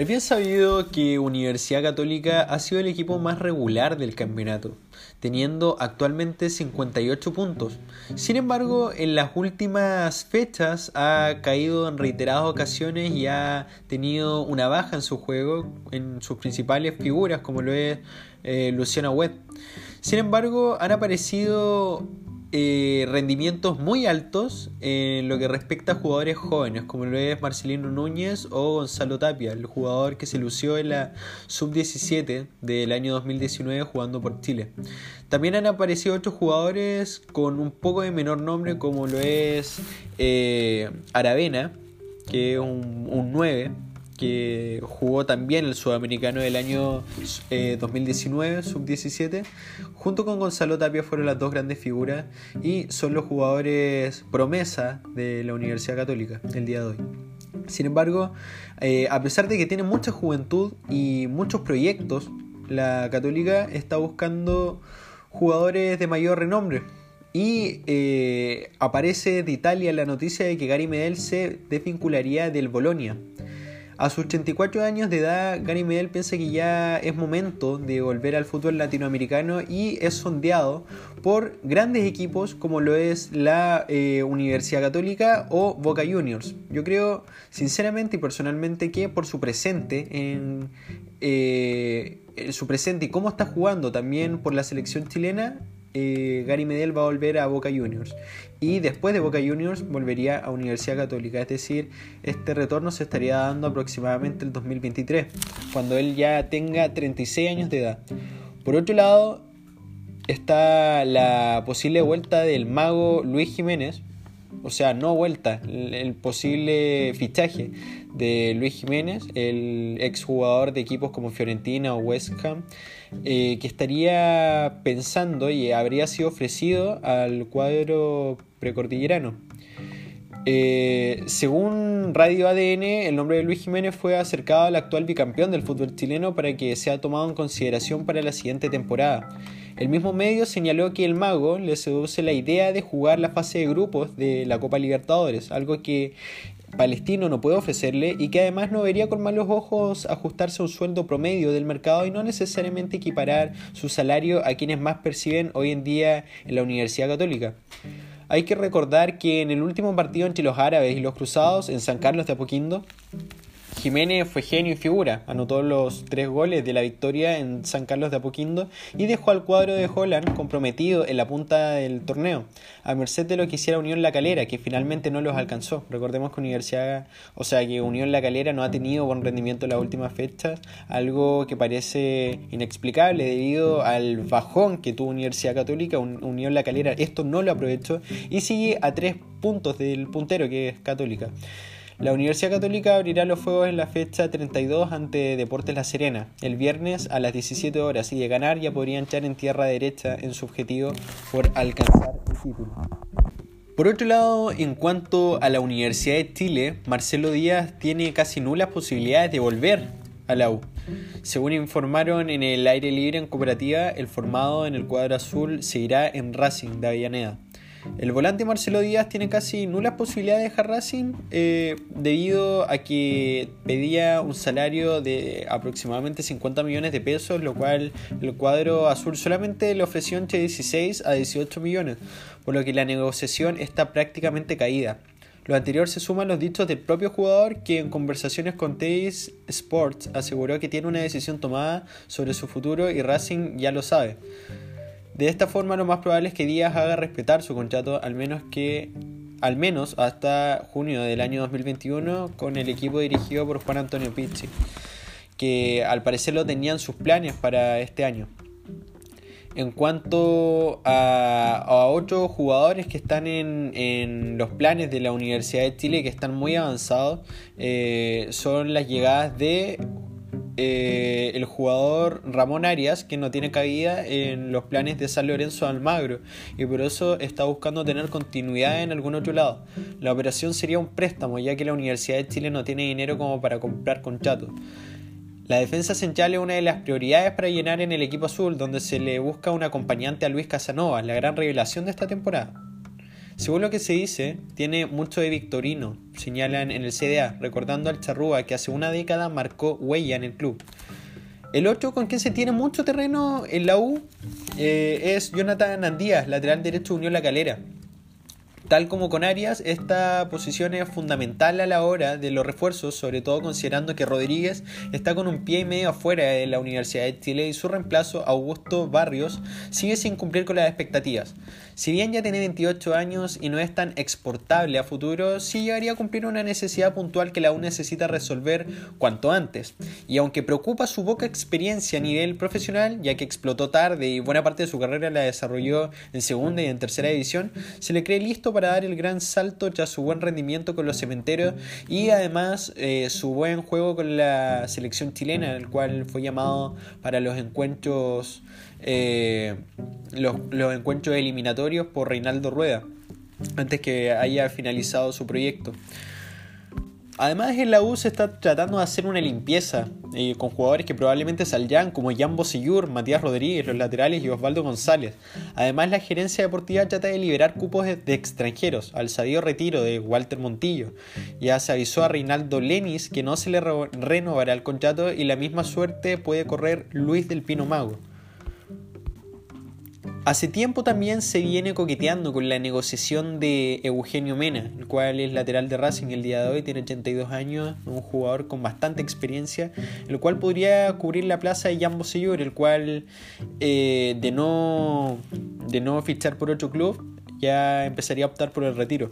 Es bien sabido que Universidad Católica ha sido el equipo más regular del campeonato, teniendo actualmente 58 puntos. Sin embargo, en las últimas fechas ha caído en reiteradas ocasiones y ha tenido una baja en su juego, en sus principales figuras, como lo es eh, Luciana Webb. Sin embargo, han aparecido eh, rendimientos muy altos en lo que respecta a jugadores jóvenes, como lo es Marcelino Núñez o Gonzalo Tapia, el jugador que se lució en la sub-17 del año 2019 jugando por Chile. También han aparecido otros jugadores con un poco de menor nombre, como lo es eh, Aravena, que es un, un 9 que jugó también el sudamericano del año 2019, eh, sub-17, junto con Gonzalo Tapia fueron las dos grandes figuras y son los jugadores promesa de la Universidad Católica el día de hoy. Sin embargo, eh, a pesar de que tiene mucha juventud y muchos proyectos, la Católica está buscando jugadores de mayor renombre. Y eh, aparece de Italia la noticia de que Gary Medel se desvincularía del Bolonia. A sus 84 años de edad, Gary Medel piensa que ya es momento de volver al fútbol latinoamericano y es sondeado por grandes equipos como lo es la eh, Universidad Católica o Boca Juniors. Yo creo sinceramente y personalmente que por su presente en eh, su presente y cómo está jugando también por la selección chilena, eh, Gary Medel va a volver a Boca Juniors. Y después de Boca Juniors volvería a Universidad Católica. Es decir, este retorno se estaría dando aproximadamente el 2023, cuando él ya tenga 36 años de edad. Por otro lado, está la posible vuelta del mago Luis Jiménez, o sea, no vuelta, el, posible fichaje de Luis Jiménez, el exjugador de equipos como Fiorentina o West Ham, eh, que estaría pensando y habría sido ofrecido al cuadro precordillerano. Eh, según Radio ADN, el nombre de Luis Jiménez fue acercado al actual bicampeón del fútbol chileno para que sea tomado en consideración para la siguiente temporada. El mismo medio señaló que el mago le seduce la idea de jugar la fase de grupos de la Copa Libertadores, algo que Palestino no puede ofrecerle y que además no vería con malos ojos ajustarse a un sueldo promedio del mercado y no necesariamente equiparar su salario a quienes más perciben hoy en día en la Universidad Católica. Hay que recordar que en el último partido entre los árabes y los cruzados en San Carlos de Apoquindo, Jiménez fue genio y figura, anotó los tres goles de la victoria en San Carlos de Apoquindo y dejó al cuadro de Holland comprometido en la punta del torneo, a merced de lo que hiciera Unión La Calera, que finalmente no los alcanzó. Recordemos que Universidad, o sea que Unión La Calera no ha tenido buen rendimiento en las últimas fechas, algo que parece inexplicable debido al bajón que tuvo Universidad Católica, Unión La Calera esto no lo aprovechó y sigue a tres puntos del puntero que es Católica. La Universidad Católica abrirá los fuegos en la fecha 32 ante Deportes La Serena, el viernes a las 17 horas, y de ganar ya podrían echar en tierra derecha en su objetivo por alcanzar el título. Por otro lado, en cuanto a la Universidad de Chile, Marcelo Díaz tiene casi nulas posibilidades de volver a la U. Según informaron en el aire libre en cooperativa, el formado en el cuadro azul seguirá en Racing de Avellaneda. El volante Marcelo Díaz tiene casi nulas posibilidades de dejar Racing eh, debido a que pedía un salario de aproximadamente 50 millones de pesos, lo cual el cuadro azul solamente le ofreció entre 16 a 18 millones, por lo que la negociación está prácticamente caída. Lo anterior se suma a los dichos del propio jugador que en conversaciones con Teis Sports aseguró que tiene una decisión tomada sobre su futuro y Racing ya lo sabe. De esta forma lo más probable es que Díaz haga respetar su contrato al menos que al menos hasta junio del año 2021 con el equipo dirigido por Juan Antonio Pizzi, que al parecer lo tenían sus planes para este año. En cuanto a, otros jugadores que están en, los planes de la Universidad de Chile, que están muy avanzados, eh, son las llegadas de eh, el jugador Ramón Arias, que no tiene cabida en los planes de San Lorenzo Almagro y por eso está buscando tener continuidad en algún otro lado. La operación sería un préstamo, ya que la Universidad de Chile no tiene dinero como para comprar contratos. La defensa central es una de las prioridades para llenar en el equipo azul, donde se le busca un acompañante a Luis Casanova, la gran revelación de esta temporada. Según lo que se dice, tiene mucho de victorino, señalan en el CDA, recordando al Charrúa que hace una década marcó huella en el club. El otro con quien se tiene mucho terreno en la U eh, es Jonathan Andías, lateral derecho Unión La Calera. Tal como con Arias, esta posición es fundamental a la hora de los refuerzos, sobre todo considerando que Rodríguez está con un pie y medio afuera de la Universidad de Chile y su reemplazo, Augusto Barrios, sigue sin cumplir con las expectativas. Si bien ya tiene 28 años y no es tan exportable a futuro, sí llegaría a cumplir una necesidad puntual que la U necesita resolver cuanto antes. Y aunque preocupa su poca experiencia a nivel profesional, ya que explotó tarde y buena parte de su carrera la desarrolló en segunda y en tercera división, se le cree listo para dar el gran salto tras su buen rendimiento con los cementeros y además eh, su buen juego con la selección chilena, el cual fue llamado para los encuentros eh, los, los encuentros eliminatorios por Reinaldo Rueda, antes que haya finalizado su proyecto. Además en la U se está tratando de hacer una limpieza eh, con jugadores que probablemente saldrán como Jan Bosellur, Matías Rodríguez, los laterales y Osvaldo González. Además la gerencia deportiva trata de liberar cupos de, extranjeros, al sabido retiro de Walter Montillo. Ya se avisó a Reinaldo Lenis que no se le renovará el contrato y la misma suerte puede correr Luis del Pino Mago. Hace tiempo también se viene coqueteando con la negociación de Eugenio Mena, el cual es lateral de Racing el día de hoy, tiene 82 años, un jugador con bastante experiencia, el cual podría cubrir la plaza de Jan Bosellur, el cual eh, de, no, de no fichar por otro club ya empezaría a optar por el retiro.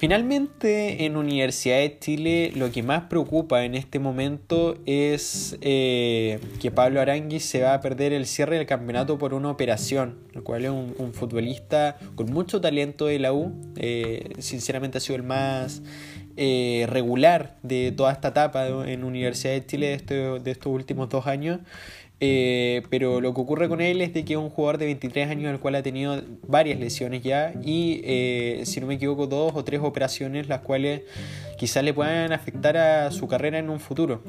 Finalmente, en Universidad de Chile lo que más preocupa en este momento es eh, que Pablo Aranguis se va a perder el cierre del campeonato por una operación, lo cual es un, futbolista con mucho talento de la U, eh, sinceramente ha sido el más eh, regular de toda esta etapa en Universidad de Chile de, este, de estos últimos dos años. Eh, pero lo que ocurre con él es de que es un jugador de 23 años el cual ha tenido varias lesiones ya y eh, si no me equivoco dos o tres operaciones las cuales quizás le puedan afectar a su carrera en un futuro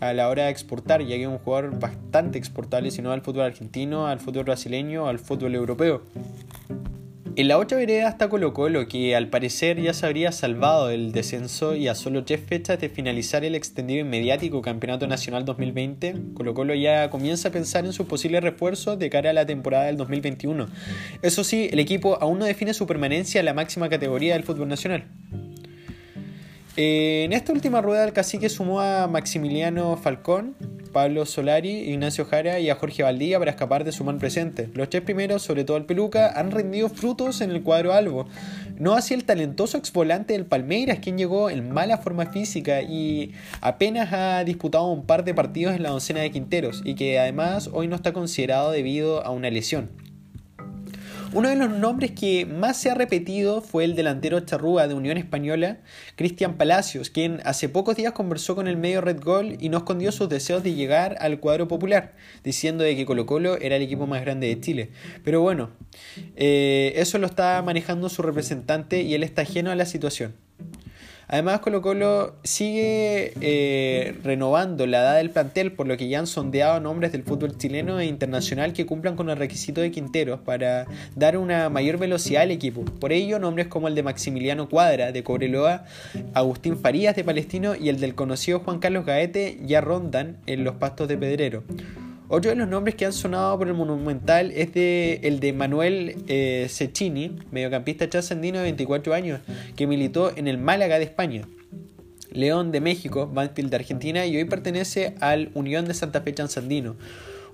a la hora de exportar ya que es un jugador bastante exportable si no al fútbol argentino, al fútbol brasileño, al fútbol europeo. En la otra vereda está Colo Colo, que al parecer ya se habría salvado del descenso y a solo tres fechas de finalizar el extendido y mediático Campeonato Nacional 2020, Colo Colo ya comienza a pensar en sus posibles refuerzos de cara a la temporada del 2021. Eso sí, el equipo aún no define su permanencia en la máxima categoría del fútbol nacional. Eh, en esta última rueda el cacique sumó a Maximiliano Falcón, Pablo Solari, Ignacio Jara y a Jorge Valdía para escapar de su mal presente. Los tres primeros, sobre todo el Peluca, han rendido frutos en el cuadro albo. No así el talentoso exvolante del Palmeiras, quien llegó en mala forma física y apenas ha disputado un par de partidos en la docena de Quinteros y que además hoy no está considerado debido a una lesión. Uno de los nombres que más se ha repetido fue el delantero charrúa de Unión Española, Cristian Palacios, quien hace pocos días conversó con el medio Red Gol y no escondió sus deseos de llegar al cuadro popular, diciendo de que Colo Colo era el equipo más grande de Chile. Pero bueno, eh, eso lo está manejando su representante y él está ajeno a la situación. Además, Colo Colo sigue eh, renovando la edad del plantel, por lo que ya han sondeado nombres del fútbol chileno e internacional que cumplan con el requisito de Quinteros para dar una mayor velocidad al equipo. Por ello, nombres como el de Maximiliano Cuadra de Cobreloa, Agustín Farías de Palestino y el del conocido Juan Carlos Gaete ya rondan en los pastos de Pedrero. Otro de los nombres que han sonado por el Monumental es de, el de Manuel eh, Cecchini, mediocampista trascendino de 24 años, que militó en el Málaga de España. León de México, Banfield de Argentina y hoy pertenece al Unión de Santa Fe Transandino.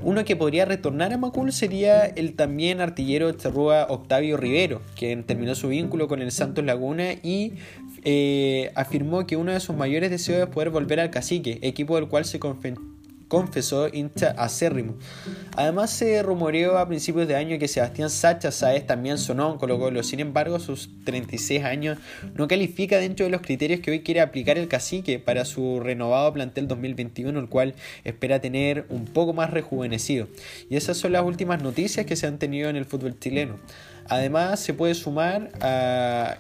Uno que podría retornar a Macul sería el también artillero de Charrúa Octavio Rivero, quien terminó su vínculo con el Santos Laguna y eh, afirmó que uno de sus mayores deseos es poder volver al Cacique, equipo del cual se, confesó hincha acérrimo. Además se rumoreó a principios de año que Sebastián Sacha Saez también sonó en Colo Colo, sin embargo sus 36 años no califica dentro de los criterios que hoy quiere aplicar el cacique para su renovado plantel 2021, el cual espera tener un poco más rejuvenecido. Y esas son las últimas noticias que se han tenido en el fútbol chileno. Además, se puede sumar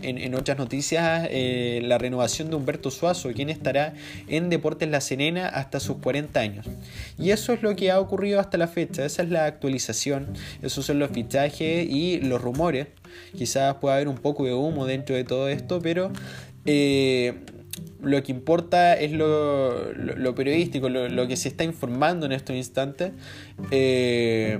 en, otras noticias eh, la renovación de Humberto Suazo, quien estará en Deportes La Serena hasta sus 40 años. Y eso es lo que ha ocurrido hasta la fecha, esa es la actualización, esos son los fichajes y los rumores. Quizás pueda haber un poco de humo dentro de todo esto, pero eh, lo que importa es lo, periodístico, lo, que se está informando en estos instantes. Eh,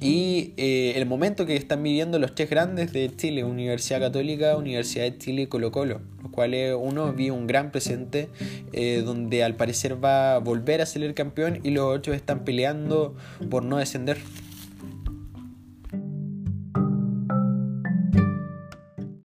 y eh, el momento que están viviendo los tres grandes de Chile, Universidad Católica, Universidad de Chile y Colo Colo, los cuales uno vive un gran presente eh, donde al parecer va a volver a ser el campeón y los otros están peleando por no descender.